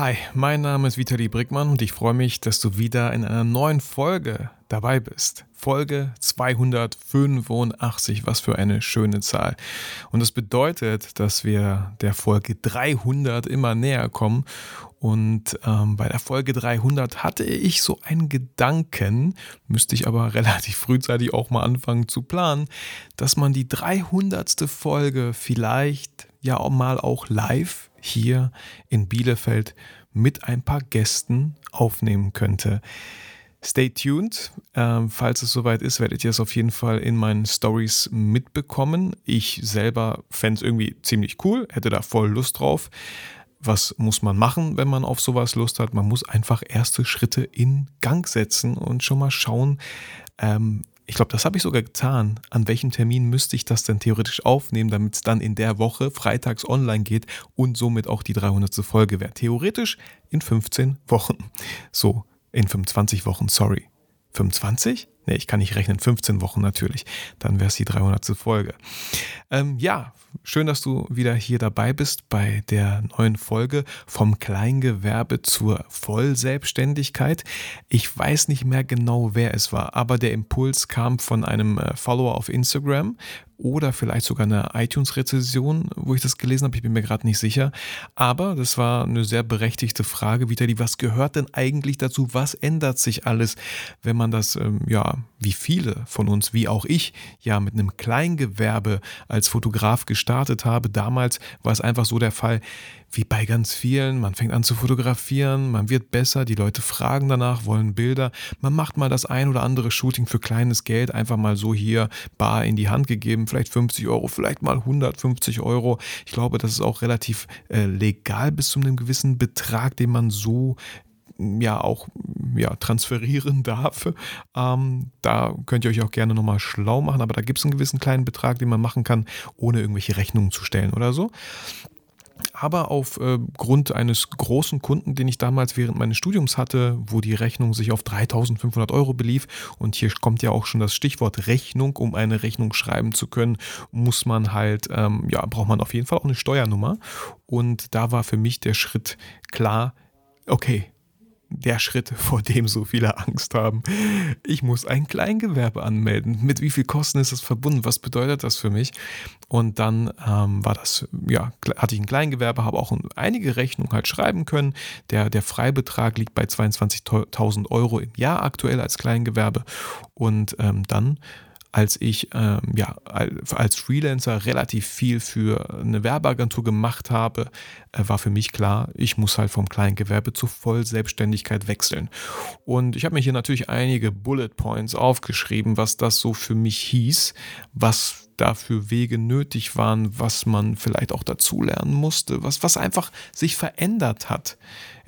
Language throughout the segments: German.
Hi, mein Name ist Vitali Brickmann und ich freue mich, dass du wieder in einer neuen Folge dabei bist. Folge 285, was für eine schöne Zahl. Und das bedeutet, dass wir der Folge 300 immer näher kommen. Und ähm, bei der Folge 300 hatte ich so einen Gedanken, müsste ich aber relativ frühzeitig auch mal anfangen zu planen, dass man die 300. Folge vielleicht ja auch mal auch live hier in Bielefeld mit ein paar Gästen aufnehmen könnte. Stay tuned. Ähm, falls es soweit ist, werdet ihr es auf jeden Fall in meinen Stories mitbekommen. Ich selber fände es irgendwie ziemlich cool, hätte da voll Lust drauf. Was muss man machen, wenn man auf sowas Lust hat? Man muss einfach erste Schritte in Gang setzen und schon mal schauen, ähm, ich glaube, das habe ich sogar getan. An welchem Termin müsste ich das denn theoretisch aufnehmen, damit es dann in der Woche freitags online geht und somit auch die 300. Folge wäre? Theoretisch in 15 Wochen. So, in 25 Wochen, sorry. 25? Ne, ich kann nicht rechnen. 15 Wochen natürlich. Dann wäre es die 300. Folge. Ähm, ja, schön, dass du wieder hier dabei bist bei der neuen Folge vom Kleingewerbe zur Vollselbstständigkeit. Ich weiß nicht mehr genau, wer es war, aber der Impuls kam von einem äh, Follower auf Instagram oder vielleicht sogar eine iTunes-Rezession, wo ich das gelesen habe. Ich bin mir gerade nicht sicher. Aber das war eine sehr berechtigte Frage, Vitali. Was gehört denn eigentlich dazu? Was ändert sich alles, wenn man das, ähm, ja, wie viele von uns, wie auch ich, ja, mit einem Kleingewerbe als Fotograf gestartet habe? Damals war es einfach so der Fall, wie bei ganz vielen, man fängt an zu fotografieren, man wird besser, die Leute fragen danach, wollen Bilder, man macht mal das ein oder andere Shooting für kleines Geld, einfach mal so hier bar in die Hand gegeben, vielleicht 50 Euro, vielleicht mal 150 Euro. Ich glaube, das ist auch relativ äh, legal bis zu einem gewissen Betrag, den man so ja auch ja, transferieren darf. Ähm, da könnt ihr euch auch gerne nochmal schlau machen, aber da gibt es einen gewissen kleinen Betrag, den man machen kann, ohne irgendwelche Rechnungen zu stellen oder so aber aufgrund äh, eines großen Kunden, den ich damals während meines Studiums hatte, wo die Rechnung sich auf 3500 Euro belief. Und hier kommt ja auch schon das Stichwort Rechnung. Um eine Rechnung schreiben zu können, muss man halt, ähm, ja, braucht man auf jeden Fall auch eine Steuernummer. Und da war für mich der Schritt klar, okay, der Schritt, vor dem so viele Angst haben. Ich muss ein Kleingewerbe anmelden. Mit wie viel Kosten ist das verbunden? Was bedeutet das für mich? Und dann ähm, war das, ja, hatte ich ein Kleingewerbe, habe auch einige Rechnungen halt schreiben können. Der, der Freibetrag liegt bei 22.000 Euro im Jahr aktuell als Kleingewerbe. Und ähm, dann als ich ähm, ja, als Freelancer relativ viel für eine Werbeagentur gemacht habe, äh, war für mich klar, ich muss halt vom Kleingewerbe zur Vollselbstständigkeit wechseln. Und ich habe mir hier natürlich einige Bullet Points aufgeschrieben, was das so für mich hieß, was dafür Wege nötig waren, was man vielleicht auch dazulernen musste, was, was einfach sich verändert hat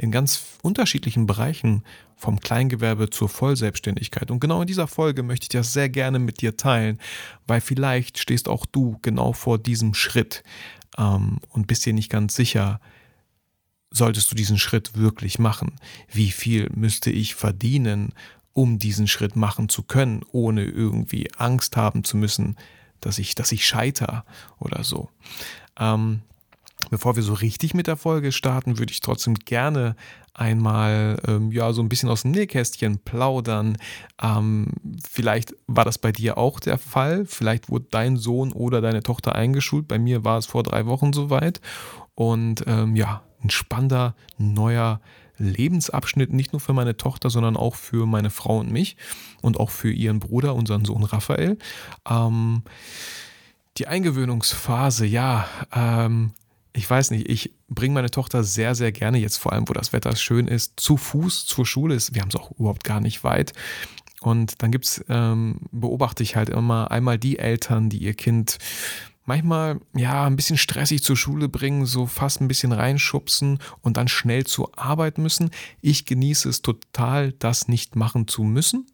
in ganz unterschiedlichen Bereichen vom Kleingewerbe zur Vollselbstständigkeit. Und genau in dieser Folge möchte ich das sehr gerne mit dir teilen, weil vielleicht stehst auch du genau vor diesem Schritt ähm, und bist dir nicht ganz sicher, solltest du diesen Schritt wirklich machen? Wie viel müsste ich verdienen, um diesen Schritt machen zu können, ohne irgendwie Angst haben zu müssen, dass ich, dass ich scheiter oder so. Ähm, Bevor wir so richtig mit der Folge starten, würde ich trotzdem gerne einmal ähm, ja so ein bisschen aus dem Nähkästchen plaudern. Ähm, vielleicht war das bei dir auch der Fall. Vielleicht wurde dein Sohn oder deine Tochter eingeschult. Bei mir war es vor drei Wochen soweit. Und ähm, ja, ein spannender neuer Lebensabschnitt, nicht nur für meine Tochter, sondern auch für meine Frau und mich und auch für ihren Bruder, unseren Sohn Raphael. Ähm, die Eingewöhnungsphase, ja, ähm, ich weiß nicht, ich bringe meine Tochter sehr, sehr gerne, jetzt vor allem, wo das Wetter schön ist, zu Fuß zur Schule. Ist. Wir haben es auch überhaupt gar nicht weit. Und dann gibt's, ähm, beobachte ich halt immer einmal die Eltern, die ihr Kind manchmal ja ein bisschen stressig zur Schule bringen, so fast ein bisschen reinschubsen und dann schnell zur Arbeit müssen. Ich genieße es total, das nicht machen zu müssen.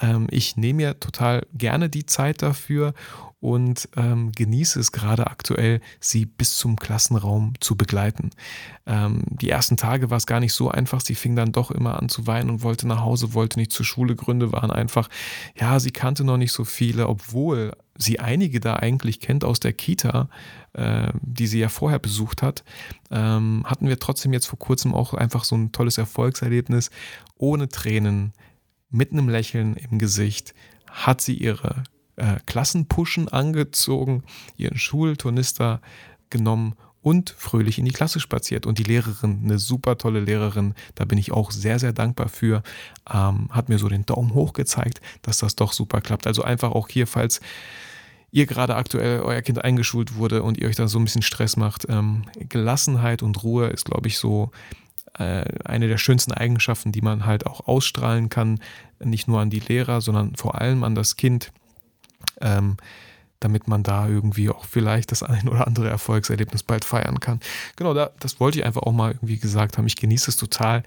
Ähm, ich nehme mir total gerne die Zeit dafür und ähm, genieße es gerade aktuell, sie bis zum Klassenraum zu begleiten. Ähm, die ersten Tage war es gar nicht so einfach. Sie fing dann doch immer an zu weinen und wollte nach Hause, wollte nicht zur Schule. Gründe waren einfach, ja, sie kannte noch nicht so viele, obwohl sie einige da eigentlich kennt aus der Kita, äh, die sie ja vorher besucht hat, ähm, hatten wir trotzdem jetzt vor kurzem auch einfach so ein tolles Erfolgserlebnis. Ohne Tränen, mit einem Lächeln im Gesicht, hat sie ihre äh, Klassenpuschen angezogen, ihren Schulturnister genommen und fröhlich in die Klasse spaziert. Und die Lehrerin, eine super tolle Lehrerin, da bin ich auch sehr, sehr dankbar für, ähm, hat mir so den Daumen hoch gezeigt, dass das doch super klappt. Also einfach auch hier, falls ihr gerade aktuell euer Kind eingeschult wurde und ihr euch da so ein bisschen Stress macht, ähm, Gelassenheit und Ruhe ist, glaube ich, so äh, eine der schönsten Eigenschaften, die man halt auch ausstrahlen kann, nicht nur an die Lehrer, sondern vor allem an das Kind. Ähm, damit man da irgendwie auch vielleicht das ein oder andere Erfolgserlebnis bald feiern kann. Genau, da, das wollte ich einfach auch mal irgendwie gesagt haben. Ich genieße es total,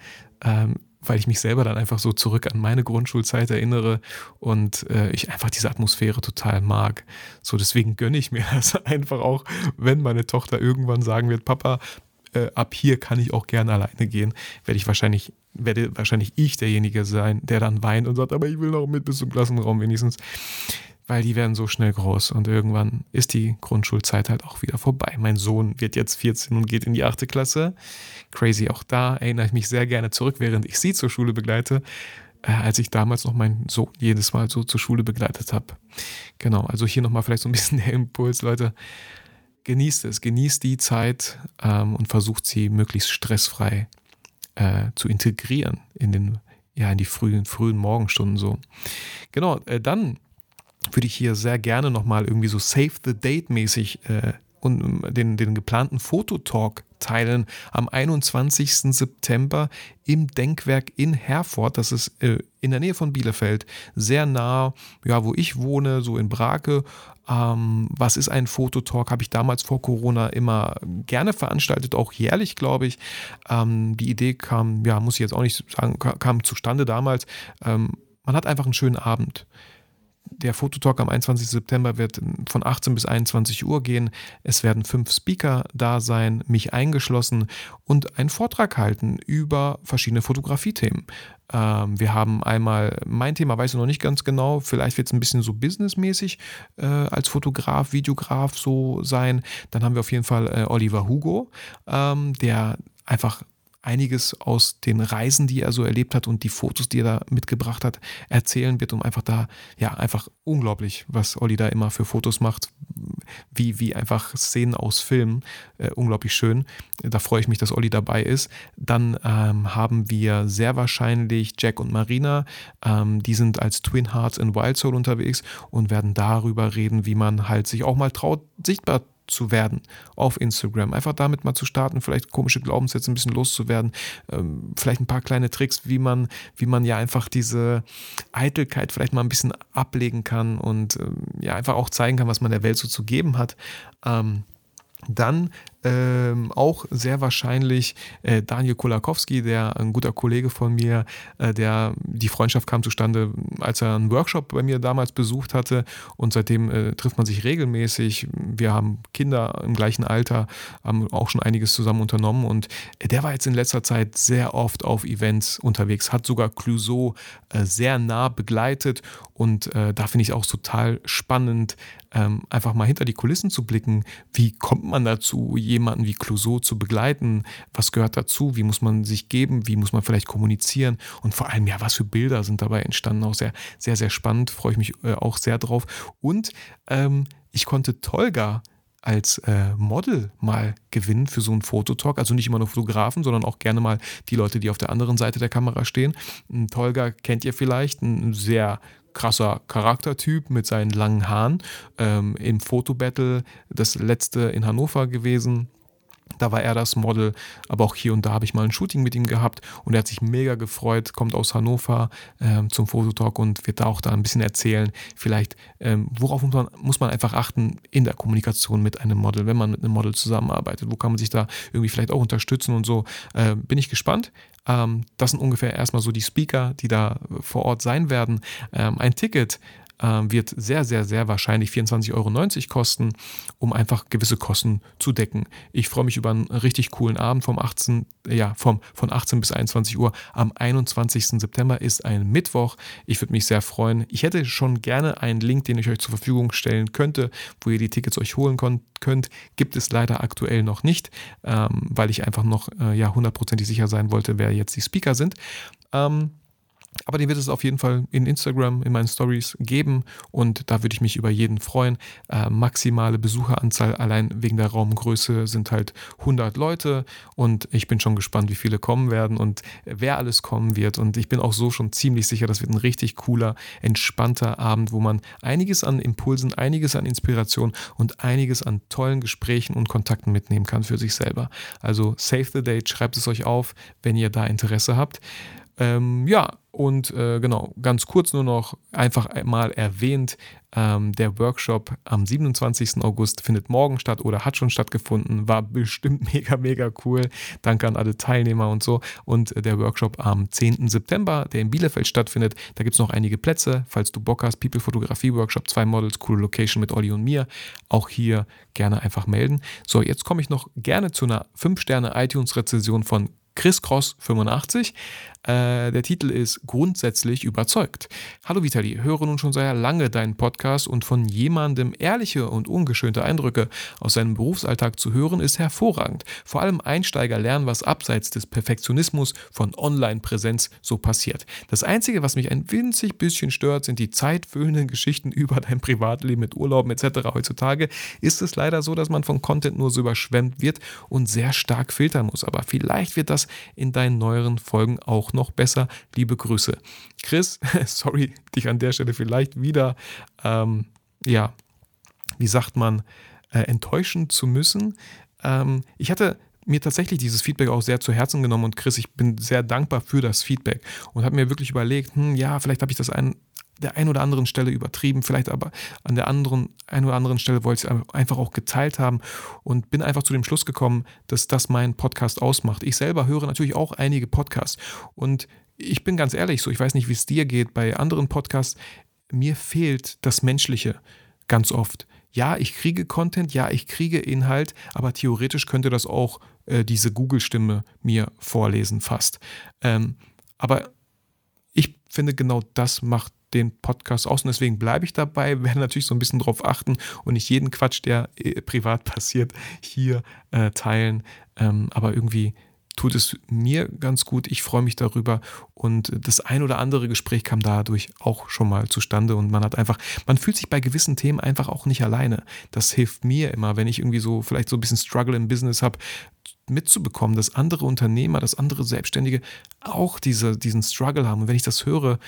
ähm, weil ich mich selber dann einfach so zurück an meine Grundschulzeit erinnere und äh, ich einfach diese Atmosphäre total mag. So, deswegen gönne ich mir das einfach auch, wenn meine Tochter irgendwann sagen wird, Papa, äh, ab hier kann ich auch gerne alleine gehen, werde ich wahrscheinlich, werde wahrscheinlich ich derjenige sein, der dann weint und sagt, aber ich will noch mit bis zum Klassenraum wenigstens weil die werden so schnell groß und irgendwann ist die Grundschulzeit halt auch wieder vorbei. Mein Sohn wird jetzt 14 und geht in die 8. Klasse. Crazy auch da, erinnere ich mich sehr gerne zurück, während ich sie zur Schule begleite, äh, als ich damals noch meinen Sohn jedes Mal so zur Schule begleitet habe. Genau, also hier nochmal vielleicht so ein bisschen der Impuls, Leute. Genießt es, genießt die Zeit ähm, und versucht sie möglichst stressfrei äh, zu integrieren in den ja, in die frühen, frühen Morgenstunden so. Genau, äh, dann würde ich hier sehr gerne nochmal irgendwie so Save the Date mäßig äh, und ähm, den, den geplanten Fototalk teilen am 21. September im Denkwerk in Herford. Das ist äh, in der Nähe von Bielefeld, sehr nah, ja, wo ich wohne, so in Brake. Ähm, was ist ein Fototalk? Habe ich damals vor Corona immer gerne veranstaltet, auch jährlich, glaube ich. Ähm, die Idee kam, ja, muss ich jetzt auch nicht sagen, kam zustande damals. Ähm, man hat einfach einen schönen Abend. Der Fototalk am 21. September wird von 18 bis 21 Uhr gehen. Es werden fünf Speaker da sein, mich eingeschlossen und einen Vortrag halten über verschiedene Fotografiethemen. Ähm, wir haben einmal, mein Thema weiß ich noch nicht ganz genau, vielleicht wird es ein bisschen so businessmäßig äh, als Fotograf, Videograf so sein. Dann haben wir auf jeden Fall äh, Oliver Hugo, ähm, der einfach einiges aus den Reisen, die er so erlebt hat und die Fotos, die er da mitgebracht hat, erzählen wird, um einfach da, ja, einfach unglaublich, was Olli da immer für Fotos macht, wie, wie einfach Szenen aus Filmen, äh, unglaublich schön. Da freue ich mich, dass Olli dabei ist. Dann ähm, haben wir sehr wahrscheinlich Jack und Marina, ähm, die sind als Twin Hearts in Wild Soul unterwegs und werden darüber reden, wie man halt sich auch mal traut, sichtbar zu werden auf Instagram. Einfach damit mal zu starten, vielleicht komische Glaubenssätze ein bisschen loszuwerden, ähm, vielleicht ein paar kleine Tricks, wie man, wie man ja einfach diese Eitelkeit vielleicht mal ein bisschen ablegen kann und ähm, ja einfach auch zeigen kann, was man der Welt so zu geben hat. Ähm, dann ähm, auch sehr wahrscheinlich äh, Daniel Kolakowski, der ein guter Kollege von mir, äh, der die Freundschaft kam zustande, als er einen Workshop bei mir damals besucht hatte und seitdem äh, trifft man sich regelmäßig. Wir haben Kinder im gleichen Alter, haben auch schon einiges zusammen unternommen und der war jetzt in letzter Zeit sehr oft auf Events unterwegs, hat sogar Clouseau äh, sehr nah begleitet und äh, da finde ich auch total spannend, ähm, einfach mal hinter die Kulissen zu blicken. Wie kommt man dazu, jemanden wie Clouseau zu begleiten? Was gehört dazu? Wie muss man sich geben? Wie muss man vielleicht kommunizieren? Und vor allem, ja, was für Bilder sind dabei entstanden? Auch sehr, sehr, sehr spannend. Freue ich mich äh, auch sehr drauf. Und ähm, ich konnte Tolga als äh, Model mal gewinnen für so einen Fototalk. Also nicht immer nur Fotografen, sondern auch gerne mal die Leute, die auf der anderen Seite der Kamera stehen. Tolga kennt ihr vielleicht, ein sehr krasser Charaktertyp mit seinen langen Haaren. Ähm, Im Fotobattle, das letzte in Hannover gewesen, da war er das Model, aber auch hier und da habe ich mal ein Shooting mit ihm gehabt und er hat sich mega gefreut, kommt aus Hannover ähm, zum Fototalk und wird da auch da ein bisschen erzählen, vielleicht ähm, worauf muss man, muss man einfach achten in der Kommunikation mit einem Model, wenn man mit einem Model zusammenarbeitet, wo kann man sich da irgendwie vielleicht auch unterstützen und so. Äh, bin ich gespannt. Ähm, das sind ungefähr erstmal so die Speaker, die da vor Ort sein werden. Ähm, ein Ticket wird sehr, sehr, sehr wahrscheinlich 24,90 Euro kosten, um einfach gewisse Kosten zu decken. Ich freue mich über einen richtig coolen Abend vom 18, ja, vom, von 18 bis 21 Uhr. Am 21. September ist ein Mittwoch. Ich würde mich sehr freuen. Ich hätte schon gerne einen Link, den ich euch zur Verfügung stellen könnte, wo ihr die Tickets euch holen könnt. Gibt es leider aktuell noch nicht, ähm, weil ich einfach noch äh, ja, hundertprozentig sicher sein wollte, wer jetzt die Speaker sind. Ähm, aber den wird es auf jeden Fall in Instagram, in meinen Stories geben und da würde ich mich über jeden freuen. Äh, maximale Besucheranzahl allein wegen der Raumgröße sind halt 100 Leute und ich bin schon gespannt, wie viele kommen werden und wer alles kommen wird. Und ich bin auch so schon ziemlich sicher, das wird ein richtig cooler, entspannter Abend, wo man einiges an Impulsen, einiges an Inspiration und einiges an tollen Gesprächen und Kontakten mitnehmen kann für sich selber. Also save the date, schreibt es euch auf, wenn ihr da Interesse habt. Ähm, ja, und äh, genau, ganz kurz nur noch einfach mal erwähnt, ähm, der Workshop am 27. August findet morgen statt oder hat schon stattgefunden, war bestimmt mega, mega cool. Danke an alle Teilnehmer und so. Und der Workshop am 10. September, der in Bielefeld stattfindet, da gibt es noch einige Plätze. Falls du Bock hast, People Fotografie Workshop, zwei Models, coole Location mit Olli und mir, auch hier gerne einfach melden. So, jetzt komme ich noch gerne zu einer 5-Sterne-iTunes-Rezension von Chris Cross 85. Äh, der Titel ist Grundsätzlich überzeugt. Hallo Vitali, höre nun schon sehr lange deinen Podcast und von jemandem ehrliche und ungeschönte Eindrücke aus seinem Berufsalltag zu hören, ist hervorragend. Vor allem Einsteiger lernen, was abseits des Perfektionismus von Online-Präsenz so passiert. Das Einzige, was mich ein winzig bisschen stört, sind die zeitfüllenden Geschichten über dein Privatleben mit Urlauben etc. Heutzutage ist es leider so, dass man von Content nur so überschwemmt wird und sehr stark filtern muss. Aber vielleicht wird das in deinen neueren Folgen auch noch besser. Liebe Grüße. Chris, sorry, dich an der Stelle vielleicht wieder, ähm, ja, wie sagt man, äh, enttäuschen zu müssen. Ähm, ich hatte mir tatsächlich dieses Feedback auch sehr zu Herzen genommen und Chris, ich bin sehr dankbar für das Feedback und habe mir wirklich überlegt, hm, ja, vielleicht habe ich das ein, der einen oder anderen Stelle übertrieben, vielleicht aber an der anderen, einen oder anderen Stelle wollte ich es einfach auch geteilt haben und bin einfach zu dem Schluss gekommen, dass das mein Podcast ausmacht. Ich selber höre natürlich auch einige Podcasts und ich bin ganz ehrlich so, ich weiß nicht, wie es dir geht bei anderen Podcasts, mir fehlt das Menschliche ganz oft. Ja, ich kriege Content, ja, ich kriege Inhalt, aber theoretisch könnte das auch äh, diese Google-Stimme mir vorlesen fast. Ähm, aber ich finde, genau das macht den Podcast aus. Und deswegen bleibe ich dabei, werde natürlich so ein bisschen drauf achten und nicht jeden Quatsch, der äh, privat passiert, hier äh, teilen. Ähm, aber irgendwie tut es mir ganz gut. Ich freue mich darüber. Und das ein oder andere Gespräch kam dadurch auch schon mal zustande. Und man hat einfach, man fühlt sich bei gewissen Themen einfach auch nicht alleine. Das hilft mir immer, wenn ich irgendwie so vielleicht so ein bisschen Struggle im Business habe, mitzubekommen, dass andere Unternehmer, dass andere Selbstständige auch diese, diesen Struggle haben. Und wenn ich das höre,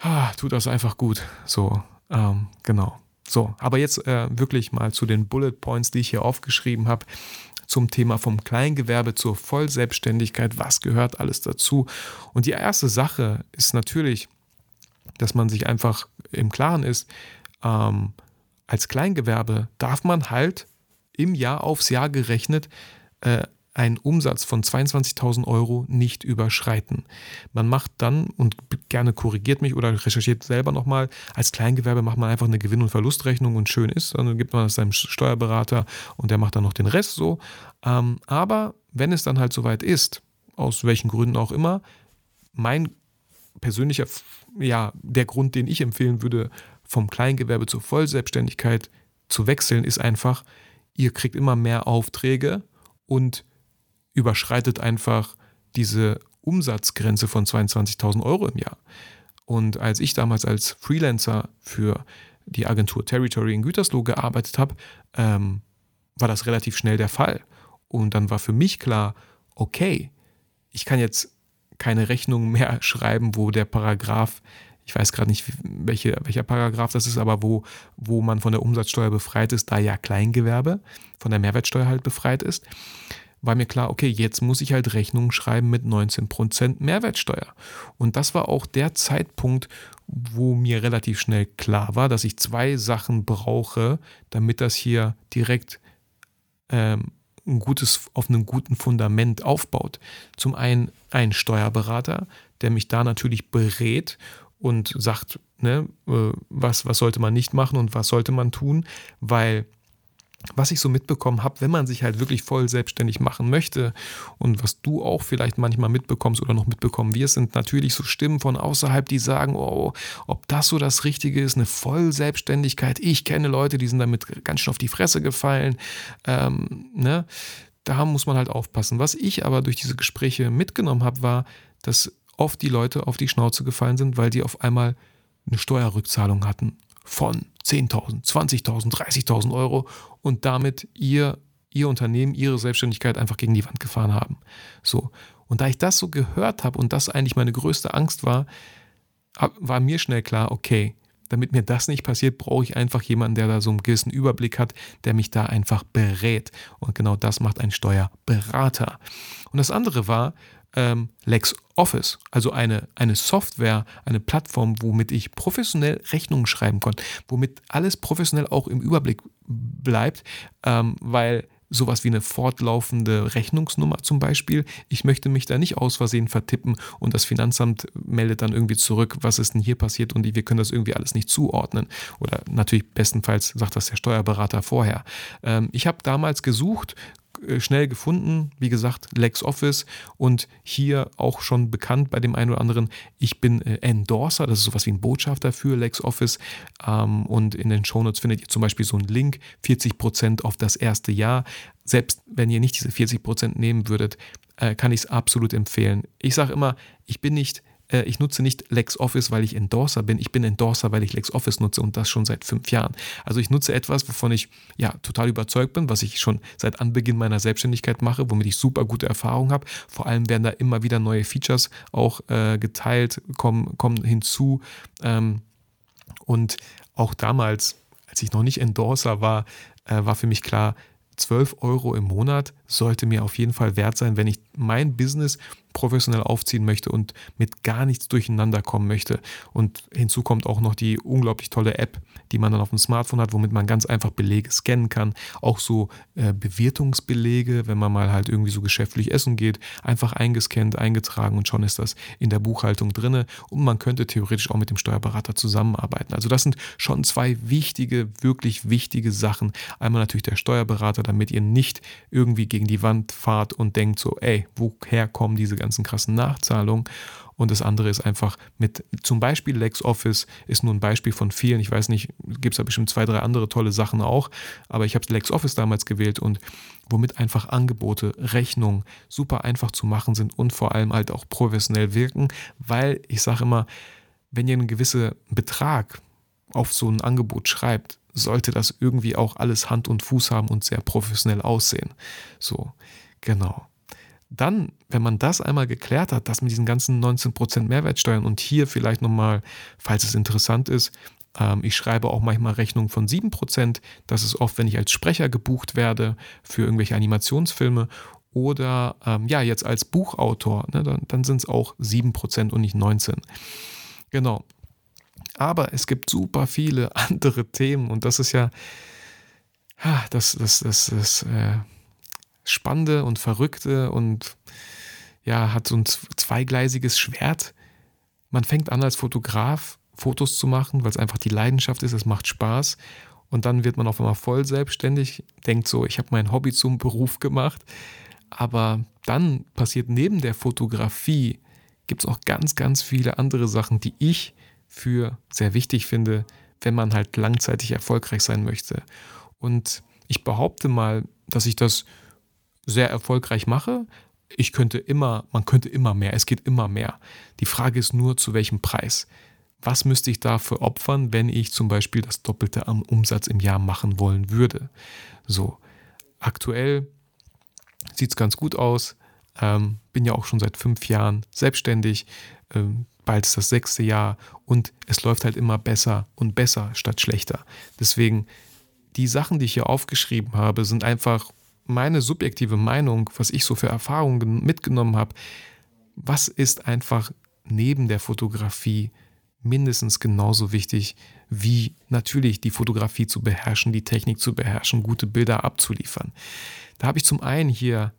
ah, tut das einfach gut. So, ähm, genau. So, aber jetzt äh, wirklich mal zu den Bullet Points, die ich hier aufgeschrieben habe zum Thema vom Kleingewerbe zur Vollselbstständigkeit. Was gehört alles dazu? Und die erste Sache ist natürlich, dass man sich einfach im Klaren ist, ähm, als Kleingewerbe darf man halt im Jahr aufs Jahr gerechnet äh, einen Umsatz von 22.000 Euro nicht überschreiten. Man macht dann, und gerne korrigiert mich oder recherchiert selber nochmal, als Kleingewerbe macht man einfach eine Gewinn- und Verlustrechnung und schön ist, dann gibt man das seinem Steuerberater und der macht dann noch den Rest so. Ähm, aber wenn es dann halt soweit ist, aus welchen Gründen auch immer, mein persönlicher, ja, der Grund, den ich empfehlen würde, vom Kleingewerbe zur Vollselbstständigkeit zu wechseln, ist einfach, ihr kriegt immer mehr Aufträge und überschreitet einfach diese Umsatzgrenze von 22.000 Euro im Jahr. Und als ich damals als Freelancer für die Agentur Territory in Gütersloh gearbeitet habe, ähm, war das relativ schnell der Fall. Und dann war für mich klar, okay, ich kann jetzt keine Rechnung mehr schreiben, wo der Paragraph, ich weiß gerade nicht, welche, welcher Paragraph das ist, aber wo, wo man von der Umsatzsteuer befreit ist, da ja Kleingewerbe von der Mehrwertsteuer halt befreit ist war mir klar, okay, jetzt muss ich halt Rechnungen schreiben mit 19% Mehrwertsteuer. Und das war auch der Zeitpunkt, wo mir relativ schnell klar war, dass ich zwei Sachen brauche, damit das hier direkt ähm, ein gutes, auf einem guten Fundament aufbaut. Zum einen ein Steuerberater, der mich da natürlich berät und sagt, ne, äh, was, was sollte man nicht machen und was sollte man tun, weil was ich so mitbekommen habe, wenn man sich halt wirklich voll selbstständig machen möchte und was du auch vielleicht manchmal mitbekommst oder noch mitbekommen wirst, sind natürlich so Stimmen von außerhalb, die sagen, oh, ob das so das Richtige ist, eine Vollselbstständigkeit. Ich kenne Leute, die sind damit ganz schön auf die Fresse gefallen. Ähm, ne? Da muss man halt aufpassen. Was ich aber durch diese Gespräche mitgenommen habe, war, dass oft die Leute auf die Schnauze gefallen sind, weil die auf einmal eine Steuerrückzahlung hatten von 10.000, 20.000, 30.000 Euro und damit ihr, ihr Unternehmen, ihre Selbstständigkeit einfach gegen die Wand gefahren haben. So. Und da ich das so gehört habe und das eigentlich meine größte Angst war, war mir schnell klar, okay, damit mir das nicht passiert, brauche ich einfach jemanden, der da so einen gewissen Überblick hat, der mich da einfach berät. Und genau das macht ein Steuerberater. Und das andere war, ähm, LexOffice, also eine, eine Software, eine Plattform, womit ich professionell Rechnungen schreiben konnte, womit alles professionell auch im Überblick bleibt, ähm, weil sowas wie eine fortlaufende Rechnungsnummer zum Beispiel. Ich möchte mich da nicht aus Versehen vertippen und das Finanzamt meldet dann irgendwie zurück, was ist denn hier passiert und wir können das irgendwie alles nicht zuordnen. Oder natürlich bestenfalls sagt das der Steuerberater vorher. Ähm, ich habe damals gesucht, schnell gefunden. Wie gesagt, LexOffice und hier auch schon bekannt bei dem einen oder anderen. Ich bin äh, Endorser, das ist sowas wie ein Botschafter für LexOffice. Ähm, und in den Shownotes findet ihr zum Beispiel so einen Link, 40% auf das erste Jahr. Selbst wenn ihr nicht diese 40% nehmen würdet, äh, kann ich es absolut empfehlen. Ich sage immer, ich bin nicht äh, ich nutze nicht LexOffice, weil ich Endorser bin. Ich bin Endorser, weil ich LexOffice nutze und das schon seit fünf Jahren. Also ich nutze etwas, wovon ich ja total überzeugt bin, was ich schon seit Anbeginn meiner Selbstständigkeit mache, womit ich super gute Erfahrungen habe. Vor allem werden da immer wieder neue Features auch äh, geteilt, kommen, kommen hinzu. Ähm, und auch damals, als ich noch nicht Endorser war, äh, war für mich klar, 12 Euro im Monat sollte mir auf jeden Fall wert sein, wenn ich mein Business professionell aufziehen möchte und mit gar nichts durcheinander kommen möchte. Und hinzu kommt auch noch die unglaublich tolle App, die man dann auf dem Smartphone hat, womit man ganz einfach Belege scannen kann. Auch so äh, Bewirtungsbelege, wenn man mal halt irgendwie so geschäftlich essen geht, einfach eingescannt, eingetragen und schon ist das in der Buchhaltung drin. Und man könnte theoretisch auch mit dem Steuerberater zusammenarbeiten. Also das sind schon zwei wichtige, wirklich wichtige Sachen. Einmal natürlich der Steuerberater, damit ihr nicht irgendwie gegen die Wand fahrt und denkt so, ey, woher kommen diese ganzen krassen Nachzahlungen. Und das andere ist einfach mit zum Beispiel LexOffice ist nur ein Beispiel von vielen. Ich weiß nicht, gibt es da bestimmt zwei, drei andere tolle Sachen auch. Aber ich habe LexOffice damals gewählt und womit einfach Angebote, Rechnungen super einfach zu machen sind und vor allem halt auch professionell wirken, weil ich sage immer, wenn ihr einen gewissen Betrag auf so ein Angebot schreibt, sollte das irgendwie auch alles Hand und Fuß haben und sehr professionell aussehen. So, genau. Dann, wenn man das einmal geklärt hat, das mit diesen ganzen 19% Mehrwertsteuern und hier vielleicht nochmal, falls es interessant ist, ähm, ich schreibe auch manchmal Rechnungen von 7%. Das ist oft, wenn ich als Sprecher gebucht werde für irgendwelche Animationsfilme oder ähm, ja, jetzt als Buchautor, ne, dann, dann sind es auch 7% und nicht 19%. Genau. Aber es gibt super viele andere Themen und das ist ja, das, das, das, das, äh, Spannende und Verrückte und ja, hat so ein zweigleisiges Schwert. Man fängt an als Fotograf Fotos zu machen, weil es einfach die Leidenschaft ist, es macht Spaß. Und dann wird man auf einmal voll selbstständig, denkt so, ich habe mein Hobby zum Beruf gemacht. Aber dann passiert neben der Fotografie, gibt es auch ganz, ganz viele andere Sachen, die ich für sehr wichtig finde, wenn man halt langzeitig erfolgreich sein möchte. Und ich behaupte mal, dass ich das sehr erfolgreich mache. Ich könnte immer, man könnte immer mehr, es geht immer mehr. Die Frage ist nur, zu welchem Preis. Was müsste ich dafür opfern, wenn ich zum Beispiel das Doppelte am Umsatz im Jahr machen wollen würde? So, aktuell sieht es ganz gut aus. Ähm, bin ja auch schon seit fünf Jahren selbstständig. Ähm, bald ist das sechste Jahr und es läuft halt immer besser und besser statt schlechter. Deswegen, die Sachen, die ich hier aufgeschrieben habe, sind einfach meine subjektive Meinung, was ich so für Erfahrungen mitgenommen habe, was ist einfach neben der Fotografie mindestens genauso wichtig wie natürlich die Fotografie zu beherrschen, die Technik zu beherrschen, gute Bilder abzuliefern. Da habe ich zum einen hier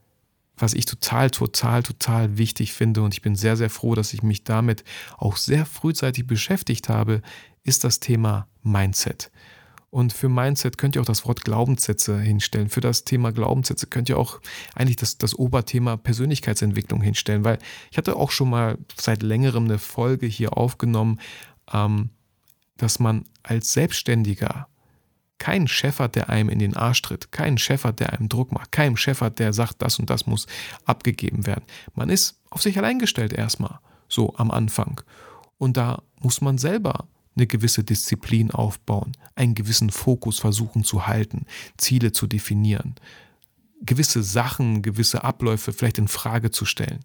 was ich total, total, total wichtig finde und ich bin sehr, sehr froh, dass ich mich damit auch sehr frühzeitig beschäftigt habe, ist das Thema Mindset. Und für Mindset könnt ihr auch das Wort Glaubenssätze hinstellen. Für das Thema Glaubenssätze könnt ihr auch eigentlich das, das Oberthema Persönlichkeitsentwicklung hinstellen, weil ich hatte auch schon mal seit längerem eine Folge hier aufgenommen, ähm, dass man als Selbstständiger keinen Chef hat, der einem in den Arsch tritt, keinen Chef hat, der einem Druck macht, keinen Chef hat, der sagt, das und das muss abgegeben werden. Man ist auf sich allein gestellt erstmal, so am Anfang. Und da muss man selber eine gewisse Disziplin aufbauen, einen gewissen Fokus versuchen zu halten, Ziele zu definieren, gewisse Sachen, gewisse Abläufe vielleicht in Frage zu stellen.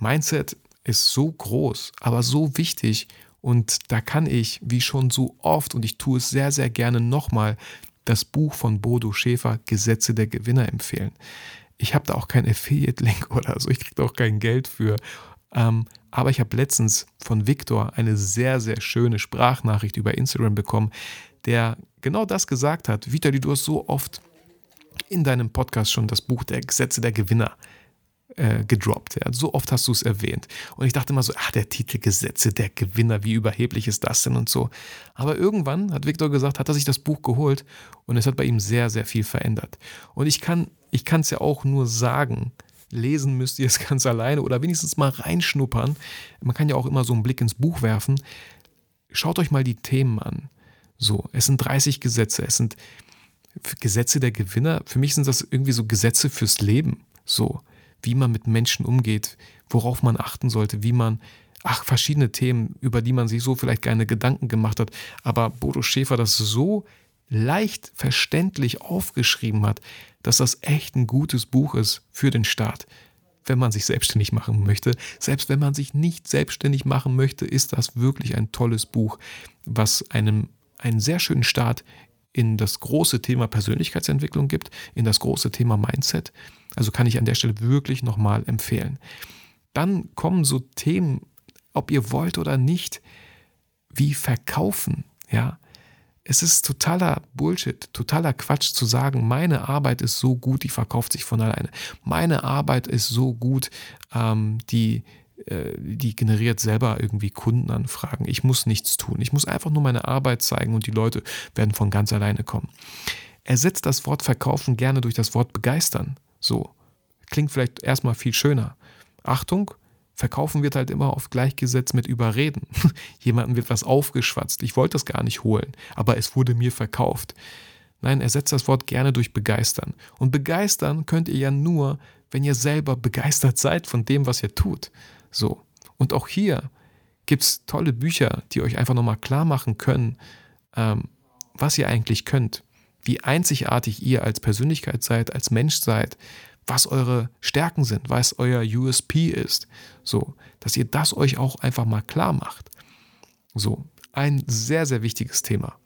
Mindset ist so groß, aber so wichtig und da kann ich, wie schon so oft, und ich tue es sehr, sehr gerne nochmal, das Buch von Bodo Schäfer, Gesetze der Gewinner, empfehlen. Ich habe da auch kein Affiliate-Link oder so, ich kriege da auch kein Geld für. Ähm, aber ich habe letztens von Viktor eine sehr, sehr schöne Sprachnachricht über Instagram bekommen, der genau das gesagt hat. Vitali, du hast so oft in deinem Podcast schon das Buch der Gesetze der Gewinner äh, gedroppt. Ja. So oft hast du es erwähnt. Und ich dachte immer so, ach, der Titel Gesetze der Gewinner, wie überheblich ist das denn und so. Aber irgendwann hat Viktor gesagt, hat er sich das Buch geholt und es hat bei ihm sehr, sehr viel verändert. Und ich kann ich es ja auch nur sagen, lesen müsst ihr es ganz alleine oder wenigstens mal reinschnuppern. Man kann ja auch immer so einen Blick ins Buch werfen. Schaut euch mal die Themen an. So, es sind 30 Gesetze, es sind Gesetze der Gewinner. Für mich sind das irgendwie so Gesetze fürs Leben. So, wie man mit Menschen umgeht, worauf man achten sollte, wie man, ach, verschiedene Themen, über die man sich so vielleicht keine Gedanken gemacht hat. Aber Bodo Schäfer das so leicht verständlich aufgeschrieben hat, dass das echt ein gutes Buch ist für den Start. Wenn man sich selbstständig machen möchte, selbst wenn man sich nicht selbstständig machen möchte, ist das wirklich ein tolles Buch, was einem einen sehr schönen Start in das große Thema Persönlichkeitsentwicklung gibt, in das große Thema Mindset. Also kann ich an der Stelle wirklich nochmal empfehlen. Dann kommen so Themen, ob ihr wollt oder nicht, wie Verkaufen. Ja, es ist totaler Bullshit, totaler Quatsch zu sagen, meine Arbeit ist so gut, die verkauft sich von alleine. Meine Arbeit ist so gut, ähm, die, die generiert selber irgendwie Kundenanfragen. Ich muss nichts tun. Ich muss einfach nur meine Arbeit zeigen und die Leute werden von ganz alleine kommen. Ersetzt das Wort verkaufen gerne durch das Wort begeistern. So. Klingt vielleicht erstmal viel schöner. Achtung, Verkaufen wird halt immer oft gleichgesetzt mit Überreden. Jemandem wird was aufgeschwatzt. Ich wollte das gar nicht holen, aber es wurde mir verkauft. Nein, ersetzt das Wort gerne durch begeistern. Und begeistern könnt ihr ja nur, wenn ihr selber begeistert seid von dem, was ihr tut. So. Und auch hier gibt es tolle Bücher, die euch einfach nochmal klar machen können, ähm, was ihr eigentlich könnt, wie einzigartig ihr als Persönlichkeit seid, als Mensch seid, was eure Stärken sind, was euer USP ist. So, dass ihr das euch auch einfach mal klar macht. So, ein sehr, sehr wichtiges Thema,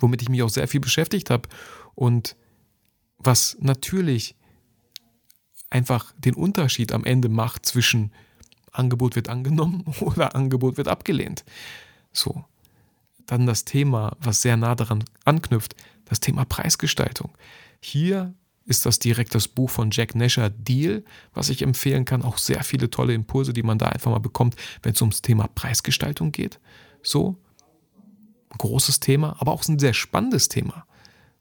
womit ich mich auch sehr viel beschäftigt habe und was natürlich einfach den Unterschied am Ende macht zwischen Angebot wird angenommen oder Angebot wird abgelehnt. So. Dann das Thema, was sehr nah daran anknüpft, das Thema Preisgestaltung. Hier ist das direkt das Buch von Jack Nasher Deal, was ich empfehlen kann. Auch sehr viele tolle Impulse, die man da einfach mal bekommt, wenn es ums Thema Preisgestaltung geht. So, großes Thema, aber auch ein sehr spannendes Thema.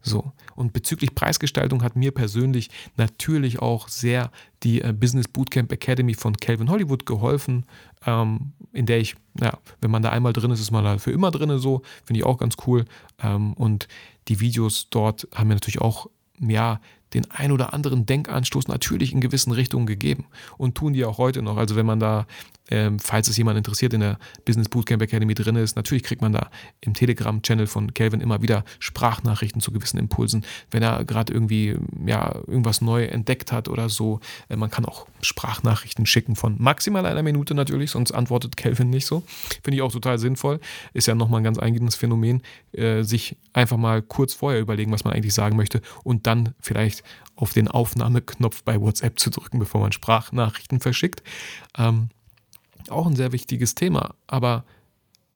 So. Und bezüglich Preisgestaltung hat mir persönlich natürlich auch sehr die äh, Business Bootcamp Academy von Calvin Hollywood geholfen, ähm, in der ich, ja, wenn man da einmal drin ist, ist man da für immer drin, so, finde ich auch ganz cool. Ähm, und die Videos dort haben mir natürlich auch, ja, den ein oder anderen Denkanstoß natürlich in gewissen Richtungen gegeben und tun die auch heute noch. Also wenn man da, ähm, falls es jemand interessiert, in der Business Bootcamp Academy drin ist, natürlich kriegt man da im Telegram-Channel von Calvin immer wieder Sprachnachrichten zu gewissen Impulsen, wenn er gerade irgendwie ja irgendwas neu entdeckt hat oder so. Äh, man kann auch Sprachnachrichten schicken von maximal einer Minute natürlich, sonst antwortet Calvin nicht so. Finde ich auch total sinnvoll. Ist ja nochmal ein ganz eigenes Phänomen, äh, sich einfach mal kurz vorher überlegen, was man eigentlich sagen möchte und dann vielleicht auf den Aufnahmeknopf bei WhatsApp zu drücken, bevor man Sprachnachrichten verschickt. Ähm, auch ein sehr wichtiges Thema. Aber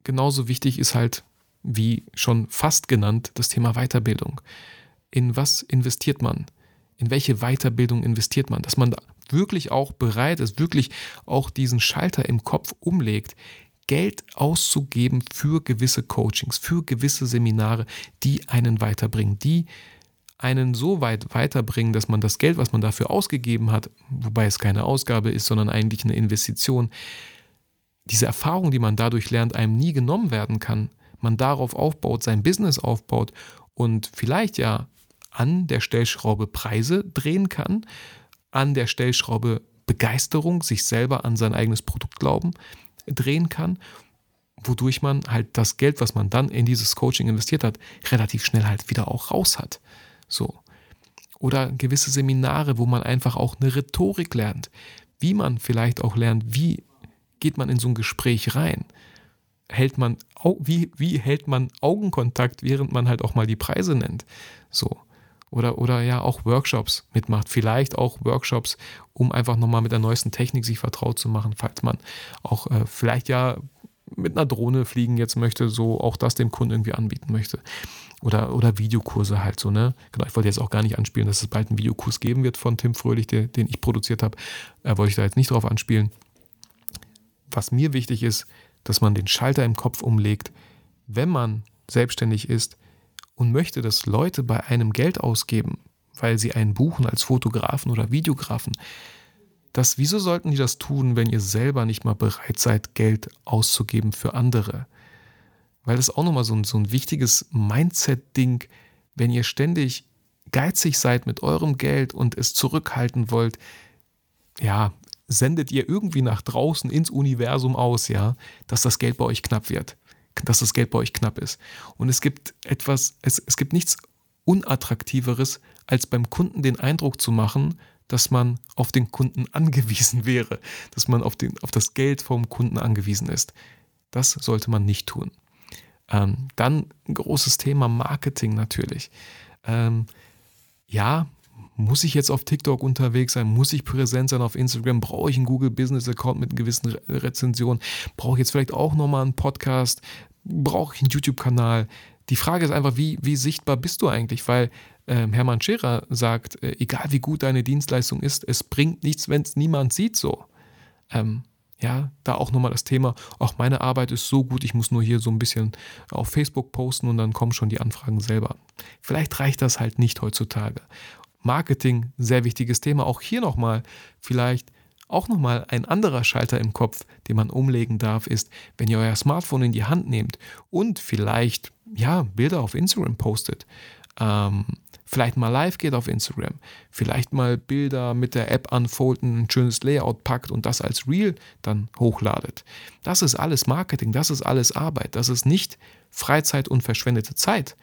genauso wichtig ist halt, wie schon fast genannt, das Thema Weiterbildung. In was investiert man? In welche Weiterbildung investiert man? Dass man wirklich auch bereit ist, wirklich auch diesen Schalter im Kopf umlegt, Geld auszugeben für gewisse Coachings, für gewisse Seminare, die einen weiterbringen, die einen so weit weiterbringen, dass man das Geld, was man dafür ausgegeben hat, wobei es keine Ausgabe ist, sondern eigentlich eine Investition, diese Erfahrung, die man dadurch lernt, einem nie genommen werden kann, man darauf aufbaut, sein Business aufbaut und vielleicht ja an der Stellschraube Preise drehen kann, an der Stellschraube Begeisterung, sich selber an sein eigenes Produkt glauben, drehen kann, wodurch man halt das Geld, was man dann in dieses Coaching investiert hat, relativ schnell halt wieder auch raus hat. So. Oder gewisse Seminare, wo man einfach auch eine Rhetorik lernt. Wie man vielleicht auch lernt, wie geht man in so ein Gespräch rein? Hält man, wie, wie hält man Augenkontakt, während man halt auch mal die Preise nennt? So. Oder, oder ja auch Workshops mitmacht. Vielleicht auch Workshops, um einfach nochmal mit der neuesten Technik sich vertraut zu machen, falls man auch äh, vielleicht ja mit einer Drohne fliegen jetzt möchte, so auch das dem Kunden irgendwie anbieten möchte. Oder, oder Videokurse halt so, ne? Genau, ich wollte jetzt auch gar nicht anspielen, dass es bald einen Videokurs geben wird von Tim Fröhlich, der, den ich produziert habe. Äh, wollte ich da jetzt nicht drauf anspielen. Was mir wichtig ist, dass man den Schalter im Kopf umlegt, wenn man selbstständig ist und möchte, dass Leute bei einem Geld ausgeben, weil sie einen buchen als Fotografen oder Videografen, das, wieso sollten die das tun, wenn ihr selber nicht mal bereit seid, Geld auszugeben für andere? Weil das auch nochmal so ein, so ein wichtiges Mindset-Ding, wenn ihr ständig geizig seid mit eurem Geld und es zurückhalten wollt, ja, sendet ihr irgendwie nach draußen ins Universum aus, ja, dass das Geld bei euch knapp wird, dass das Geld bei euch knapp ist. Und es gibt etwas, es, es gibt nichts unattraktiveres, als beim Kunden den Eindruck zu machen, dass man auf den Kunden angewiesen wäre, dass man auf, den, auf das Geld vom Kunden angewiesen ist. Das sollte man nicht tun. Ähm, dann ein großes Thema Marketing natürlich. Ähm, ja, muss ich jetzt auf TikTok unterwegs sein? Muss ich präsent sein auf Instagram? Brauche ich einen Google Business Account mit gewissen Re Rezension? Brauche ich jetzt vielleicht auch nochmal einen Podcast? Brauche ich einen YouTube-Kanal? Die Frage ist einfach, wie, wie sichtbar bist du eigentlich? Weil ähm, Hermann Scherer sagt, äh, egal wie gut deine Dienstleistung ist, es bringt nichts, wenn es niemand sieht so. Ähm, ja, da auch nochmal das Thema, auch meine Arbeit ist so gut, ich muss nur hier so ein bisschen auf Facebook posten und dann kommen schon die Anfragen selber. Vielleicht reicht das halt nicht heutzutage. Marketing, sehr wichtiges Thema. Auch hier nochmal vielleicht auch nochmal ein anderer Schalter im Kopf, den man umlegen darf, ist, wenn ihr euer Smartphone in die Hand nehmt und vielleicht ja Bilder auf Instagram postet, ähm, vielleicht mal live geht auf Instagram, vielleicht mal Bilder mit der App unfolden, ein schönes Layout packt und das als Reel dann hochladet. Das ist alles Marketing, das ist alles Arbeit, das ist nicht Freizeit und verschwendete Zeit.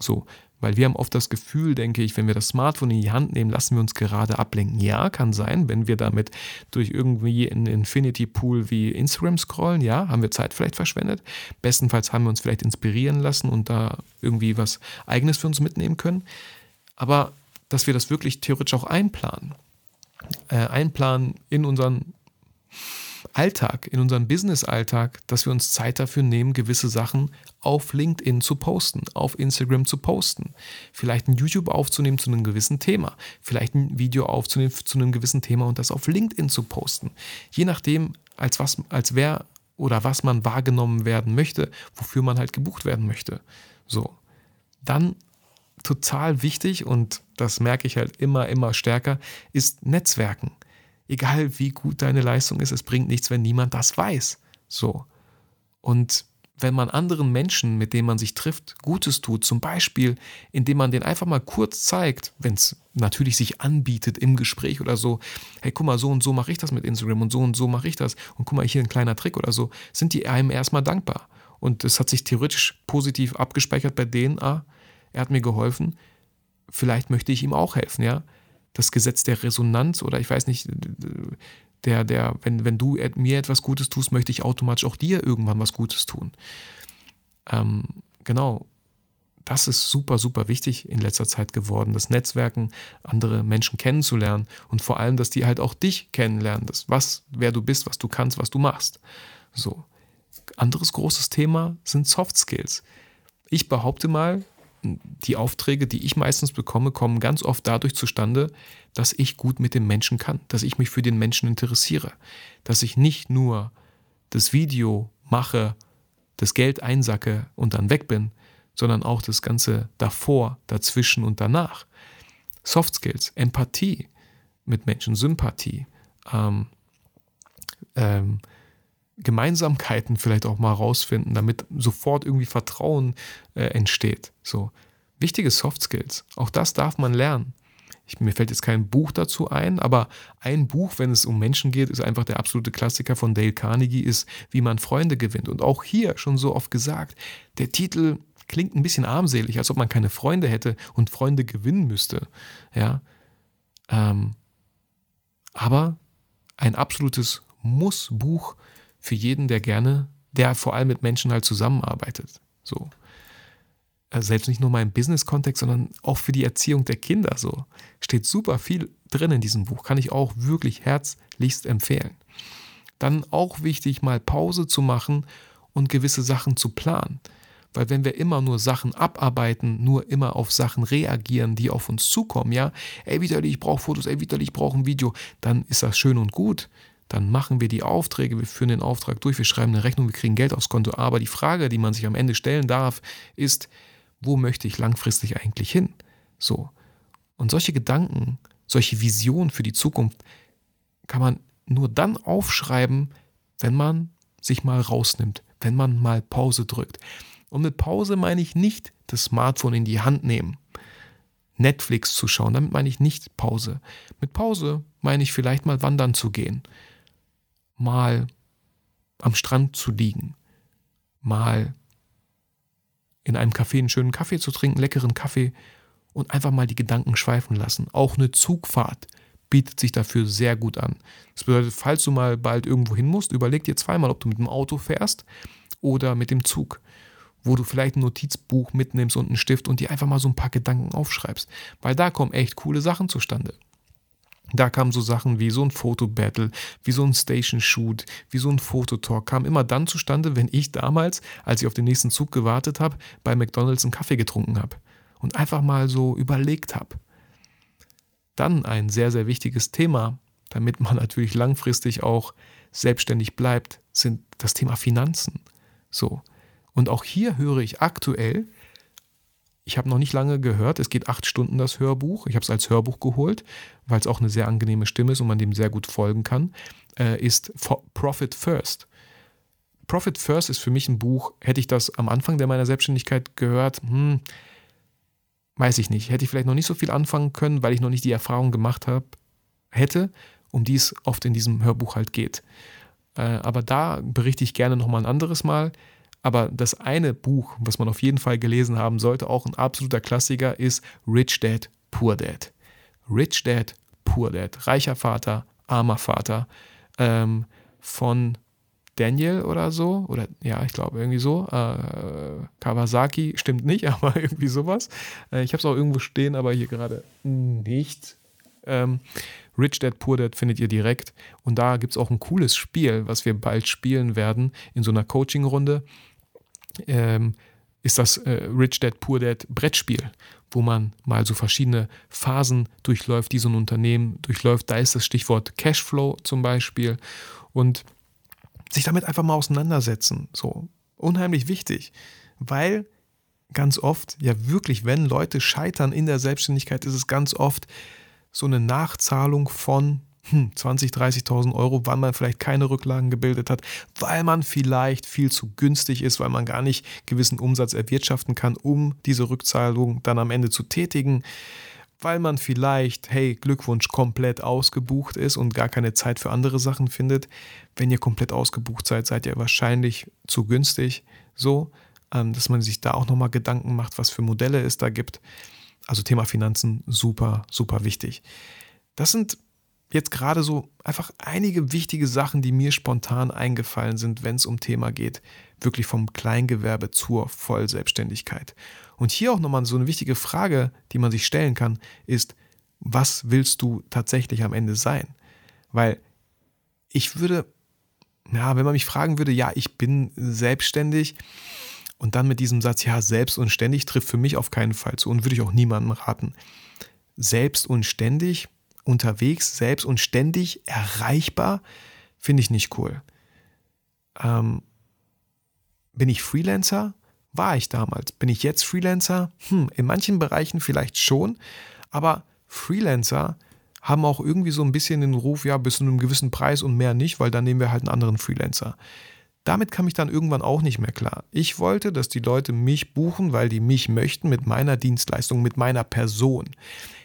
So, weil wir haben oft das Gefühl, denke ich, wenn wir das Smartphone in die Hand nehmen, lassen wir uns gerade ablenken. Ja, kann sein, wenn wir damit durch irgendwie einen Infinity Pool wie Instagram scrollen, ja, haben wir Zeit vielleicht verschwendet. Bestenfalls haben wir uns vielleicht inspirieren lassen und da irgendwie was Eigenes für uns mitnehmen können. Aber dass wir das wirklich theoretisch auch einplanen. Äh, einplanen in unseren Alltag, in unserem Business-Alltag, dass wir uns Zeit dafür nehmen, gewisse Sachen auf LinkedIn zu posten, auf Instagram zu posten, vielleicht ein YouTube aufzunehmen zu einem gewissen Thema, vielleicht ein Video aufzunehmen zu einem gewissen Thema und das auf LinkedIn zu posten. Je nachdem, als was, als wer oder was man wahrgenommen werden möchte, wofür man halt gebucht werden möchte. So. Dann total wichtig und das merke ich halt immer, immer stärker, ist Netzwerken egal wie gut deine Leistung ist, es bringt nichts, wenn niemand das weiß. So. Und wenn man anderen Menschen, mit denen man sich trifft, Gutes tut, zum Beispiel, indem man den einfach mal kurz zeigt, wenn es natürlich sich anbietet im Gespräch oder so, hey, guck mal, so und so mache ich das mit Instagram und so und so mache ich das und guck mal, hier ein kleiner Trick oder so, sind die einem erstmal dankbar. Und es hat sich theoretisch positiv abgespeichert bei denen, ah, er hat mir geholfen, vielleicht möchte ich ihm auch helfen, ja das Gesetz der Resonanz oder ich weiß nicht, der, der, wenn, wenn du mir etwas Gutes tust, möchte ich automatisch auch dir irgendwann was Gutes tun. Ähm, genau, das ist super, super wichtig in letzter Zeit geworden, das Netzwerken, andere Menschen kennenzulernen und vor allem, dass die halt auch dich kennenlernen, das, was, wer du bist, was du kannst, was du machst. So. Anderes großes Thema sind Soft Skills. Ich behaupte mal, die Aufträge, die ich meistens bekomme, kommen ganz oft dadurch zustande, dass ich gut mit dem Menschen kann, dass ich mich für den Menschen interessiere, dass ich nicht nur das Video mache, das Geld einsacke und dann weg bin, sondern auch das Ganze davor, dazwischen und danach. Soft Skills, Empathie mit Menschen, Sympathie, ähm, ähm, Gemeinsamkeiten vielleicht auch mal rausfinden, damit sofort irgendwie Vertrauen äh, entsteht. So wichtige Soft Skills. Auch das darf man lernen. Ich, mir fällt jetzt kein Buch dazu ein, aber ein Buch, wenn es um Menschen geht, ist einfach der absolute Klassiker von Dale Carnegie, ist Wie man Freunde gewinnt. Und auch hier schon so oft gesagt, der Titel klingt ein bisschen armselig, als ob man keine Freunde hätte und Freunde gewinnen müsste. Ja. Ähm, aber ein absolutes Muss-Buch für jeden, der gerne, der vor allem mit Menschen halt zusammenarbeitet. So. Also selbst nicht nur mal im Business-Kontext, sondern auch für die Erziehung der Kinder. So steht super viel drin in diesem Buch. Kann ich auch wirklich herzlichst empfehlen. Dann auch wichtig, mal Pause zu machen und gewisse Sachen zu planen. Weil wenn wir immer nur Sachen abarbeiten, nur immer auf Sachen reagieren, die auf uns zukommen, ja, ey Vitali, ich brauche Fotos, ey Vitali, ich brauche ein Video, dann ist das schön und gut dann machen wir die Aufträge, wir führen den Auftrag durch, wir schreiben eine Rechnung, wir kriegen Geld aufs Konto. Aber die Frage, die man sich am Ende stellen darf, ist, wo möchte ich langfristig eigentlich hin? So. Und solche Gedanken, solche Visionen für die Zukunft kann man nur dann aufschreiben, wenn man sich mal rausnimmt, wenn man mal Pause drückt. Und mit Pause meine ich nicht das Smartphone in die Hand nehmen, Netflix zu schauen, damit meine ich nicht Pause. Mit Pause meine ich vielleicht mal wandern zu gehen, mal am Strand zu liegen, mal in einem Café einen schönen Kaffee zu trinken, leckeren Kaffee und einfach mal die Gedanken schweifen lassen. Auch eine Zugfahrt bietet sich dafür sehr gut an. Das bedeutet, falls du mal bald irgendwo hin musst, überleg dir zweimal, ob du mit dem Auto fährst oder mit dem Zug, wo du vielleicht ein Notizbuch mitnimmst und einen Stift und dir einfach mal so ein paar Gedanken aufschreibst, weil da kommen echt coole Sachen zustande. Da kamen so Sachen wie so ein Fotobattle, wie so ein Station Shoot, wie so ein Fototalk, kam immer dann zustande, wenn ich damals, als ich auf den nächsten Zug gewartet habe, bei McDonalds einen Kaffee getrunken habe und einfach mal so überlegt habe. Dann ein sehr, sehr wichtiges Thema, damit man natürlich langfristig auch selbstständig bleibt, sind das Thema Finanzen. So. Und auch hier höre ich aktuell ich habe noch nicht lange gehört, es geht acht Stunden das Hörbuch. Ich habe es als Hörbuch geholt, weil es auch eine sehr angenehme Stimme ist und man dem sehr gut folgen kann, äh, ist Profit First. Profit First ist für mich ein Buch, hätte ich das am Anfang der meiner Selbstständigkeit gehört, hm, weiß ich nicht. Hätte ich vielleicht noch nicht so viel anfangen können, weil ich noch nicht die Erfahrung gemacht habe, hätte, um die es oft in diesem Hörbuch halt geht. Äh, aber da berichte ich gerne nochmal ein anderes Mal. Aber das eine Buch, was man auf jeden Fall gelesen haben sollte, auch ein absoluter Klassiker, ist Rich Dad, Poor Dad. Rich Dad, Poor Dad. Reicher Vater, armer Vater. Ähm, von Daniel oder so. Oder ja, ich glaube irgendwie so. Äh, Kawasaki stimmt nicht, aber irgendwie sowas. Äh, ich habe es auch irgendwo stehen, aber hier gerade nicht. Ähm, Rich Dad Poor Dad findet ihr direkt. Und da gibt es auch ein cooles Spiel, was wir bald spielen werden in so einer Coaching-Runde ähm, ist das äh, Rich Dad Poor Dad Brettspiel, wo man mal so verschiedene Phasen durchläuft, die so ein Unternehmen durchläuft. Da ist das Stichwort Cashflow zum Beispiel und sich damit einfach mal auseinandersetzen. So unheimlich wichtig, weil ganz oft, ja wirklich, wenn Leute scheitern in der Selbstständigkeit, ist es ganz oft so eine Nachzahlung von 20, hm, 30.000 Euro, weil man vielleicht keine Rücklagen gebildet hat, weil man vielleicht viel zu günstig ist, weil man gar nicht gewissen Umsatz erwirtschaften kann, um diese Rückzahlung dann am Ende zu tätigen, weil man vielleicht, hey, Glückwunsch, komplett ausgebucht ist und gar keine Zeit für andere Sachen findet. Wenn ihr komplett ausgebucht seid, seid ihr wahrscheinlich zu günstig, so, ähm, dass man sich da auch nochmal Gedanken macht, was für Modelle es da gibt. Also Thema Finanzen, super, super wichtig. Das sind jetzt gerade so einfach einige wichtige Sachen, die mir spontan eingefallen sind, wenn es um Thema geht, wirklich vom Kleingewerbe zur Vollselbstständigkeit. Und hier auch nochmal so eine wichtige Frage, die man sich stellen kann, ist, was willst du tatsächlich am Ende sein? Weil ich würde, ja, wenn man mich fragen würde, ja, ich bin selbstständig Und dann mit diesem Satz, ja, selbst und ständig trifft für mich auf keinen Fall zu und würde ich auch niemandem raten. Selbst und ständig unterwegs, selbst und ständig erreichbar, finde ich nicht cool. Ähm, bin ich Freelancer? War ich damals. Bin ich jetzt Freelancer? Hm, in manchen Bereichen vielleicht schon, aber Freelancer haben auch irgendwie so ein bisschen den Ruf, ja, bis zu einem gewissen Preis und mehr nicht, weil dann nehmen wir halt einen anderen Freelancer. Damit kam ich dann irgendwann auch nicht mehr klar. Ich wollte, dass die Leute mich buchen, weil die mich möchten mit meiner Dienstleistung, mit meiner Person.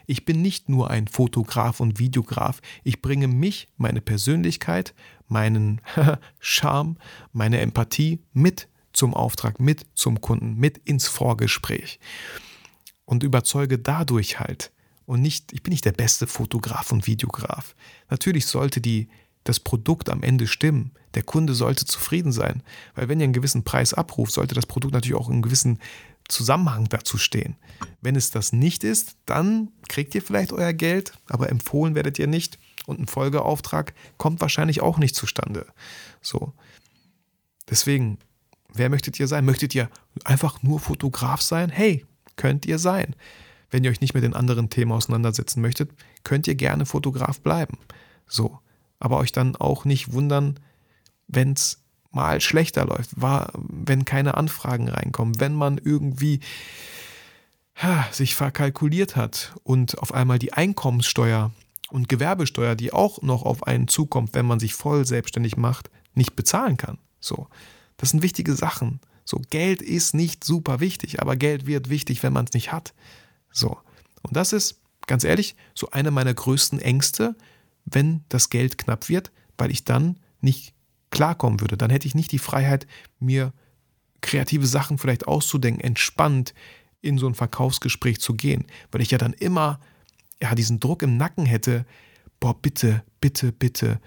Ich bin nicht nur ein Fotograf und Videograf. Ich bringe mich, meine Persönlichkeit, meinen Charme, meine Empathie mit zum Auftrag, mit zum Kunden, mit ins Vorgespräch und überzeuge dadurch halt. Und nicht, ich bin nicht der beste Fotograf und Videograf. Natürlich sollte die das Produkt am Ende stimmen. Der Kunde sollte zufrieden sein. Weil wenn ihr einen gewissen Preis abruft, sollte das Produkt natürlich auch in einem gewissen Zusammenhang dazu stehen. Wenn es das nicht ist, dann kriegt ihr vielleicht euer Geld, aber empfohlen werdet ihr nicht. Und ein Folgeauftrag kommt wahrscheinlich auch nicht zustande. So. Deswegen, wer möchtet ihr sein? Möchtet ihr einfach nur Fotograf sein? Hey, könnt ihr sein. Wenn ihr euch nicht mit den anderen Themen auseinandersetzen möchtet, könnt ihr gerne Fotograf bleiben. So aber euch dann auch nicht wundern, wenn es mal schlechter läuft, war, wenn keine Anfragen reinkommen, wenn man irgendwie ha, sich verkalkuliert hat und auf einmal die Einkommenssteuer und Gewerbesteuer, die auch noch auf einen zukommt, wenn man sich voll selbstständig macht, nicht bezahlen kann. So, das sind wichtige Sachen. So, Geld ist nicht super wichtig, aber Geld wird wichtig, wenn man es nicht hat. So, und das ist, ganz ehrlich, so eine meiner größten Ängste, wenn das Geld knapp wird, weil ich dann nicht klarkommen würde. Dann hätte ich nicht die Freiheit, mir kreative Sachen vielleicht auszudenken, entspannt in so ein Verkaufsgespräch zu gehen, weil ich ja dann immer ja, diesen Druck im Nacken hätte, boah, bitte, bitte, bitte,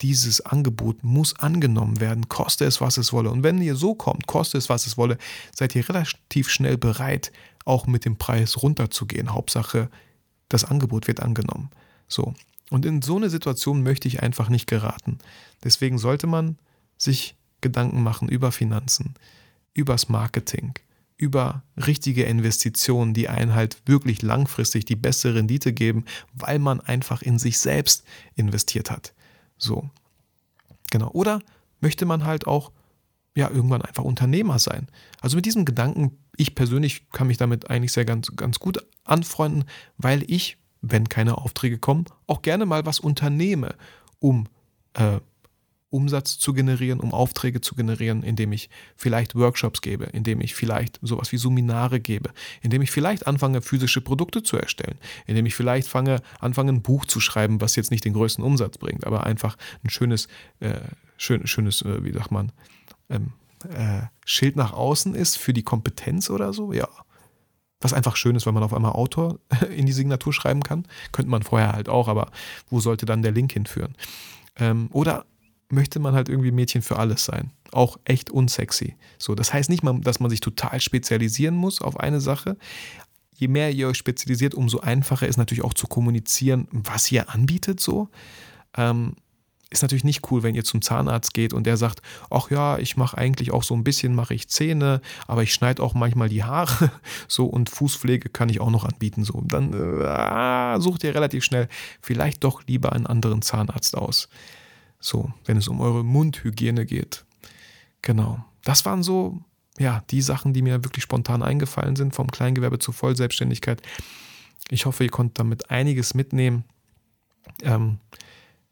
dieses Angebot muss angenommen werden, koste es, was es wolle. Und wenn ihr so kommt, koste es, was es wolle, seid ihr relativ schnell bereit, auch mit dem Preis runterzugehen. Hauptsache, das Angebot wird angenommen. So. Und in so eine Situation möchte ich einfach nicht geraten. Deswegen sollte man sich Gedanken machen über Finanzen, übers Marketing, über richtige Investitionen, die einen halt wirklich langfristig die beste Rendite geben, weil man einfach in sich selbst investiert hat. So. Genau. Oder möchte man halt auch ja irgendwann einfach Unternehmer sein. Also mit diesem Gedanken, ich persönlich kann mich damit eigentlich sehr ganz, ganz gut anfreunden, weil ich wenn keine Aufträge kommen, auch gerne mal was unternehme, um äh, Umsatz zu generieren, um Aufträge zu generieren, indem ich vielleicht Workshops gebe, indem ich vielleicht sowas wie Seminare gebe, indem ich vielleicht anfange, physische Produkte zu erstellen, indem ich vielleicht fange, anfange, ein Buch zu schreiben, was jetzt nicht den größten Umsatz bringt, aber einfach ein schönes, äh, schön, schönes, äh, wie sagt man, ähm, äh, Schild nach außen ist für die Kompetenz oder so, ja, was einfach schön ist, weil man auf einmal Autor in die Signatur schreiben kann. Könnte man vorher halt auch, aber wo sollte dann der Link hinführen? Ähm, oder möchte man halt irgendwie Mädchen für alles sein. Auch echt unsexy. So, das heißt nicht mal, dass man sich total spezialisieren muss auf eine Sache. Je mehr ihr euch spezialisiert, umso einfacher ist natürlich auch zu kommunizieren, was ihr anbietet so. Ähm, ist natürlich nicht cool, wenn ihr zum Zahnarzt geht und der sagt, ach ja, ich mache eigentlich auch so ein bisschen, mache ich Zähne, aber ich schneide auch manchmal die Haare, so und Fußpflege kann ich auch noch anbieten, so. Dann äh, sucht ihr relativ schnell vielleicht doch lieber einen anderen Zahnarzt aus. So, wenn es um eure Mundhygiene geht. Genau. Das waren so, ja, die Sachen, die mir wirklich spontan eingefallen sind, vom Kleingewerbe zur Vollselbstständigkeit. Ich hoffe, ihr konntet damit einiges mitnehmen. Ähm,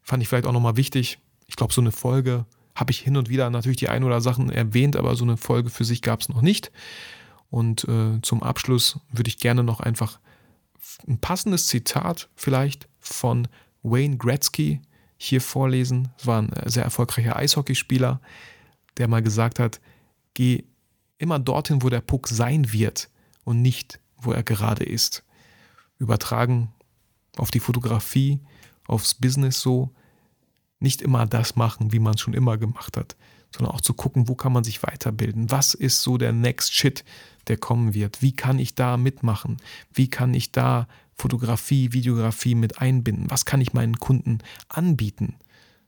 fand ich vielleicht auch nochmal wichtig. Ich glaube, so eine Folge habe ich hin und wieder natürlich die ein oder Sachen erwähnt, aber so eine Folge für sich gab es noch nicht. Und äh, zum Abschluss würde ich gerne noch einfach ein passendes Zitat vielleicht von Wayne Gretzky hier vorlesen. Es war ein äh, sehr erfolgreicher Eishockeyspieler, der mal gesagt hat, geh immer dorthin, wo der Puck sein wird und nicht, wo er gerade ist. Übertragen auf die Fotografie aufs Business so, nicht immer das machen, wie man es schon immer gemacht hat, sondern auch zu gucken, wo kann man sich weiterbilden? Was ist so der Next Shit, der kommen wird? Wie kann ich da mitmachen? Wie kann ich da Fotografie, Videografie mit einbinden? Was kann ich meinen Kunden anbieten?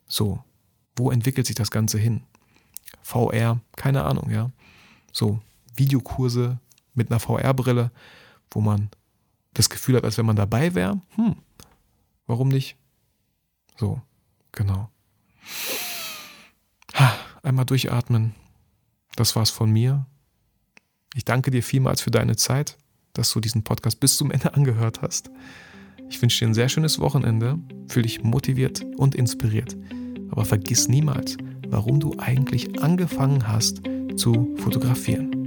So, wo entwickelt sich das Ganze hin? VR, keine Ahnung, ja. So, Videokurse mit einer VR-Brille, wo man das Gefühl hat, als wenn man dabei wäre. Hm, warum nicht? So, genau. Einmal durchatmen. Das war's von mir. Ich danke dir vielmals für deine Zeit, dass du diesen Podcast bis zum Ende angehört hast. Ich wünsche dir ein sehr schönes Wochenende, fühle dich motiviert und inspiriert. Aber vergiss niemals, warum du eigentlich angefangen hast zu fotografieren.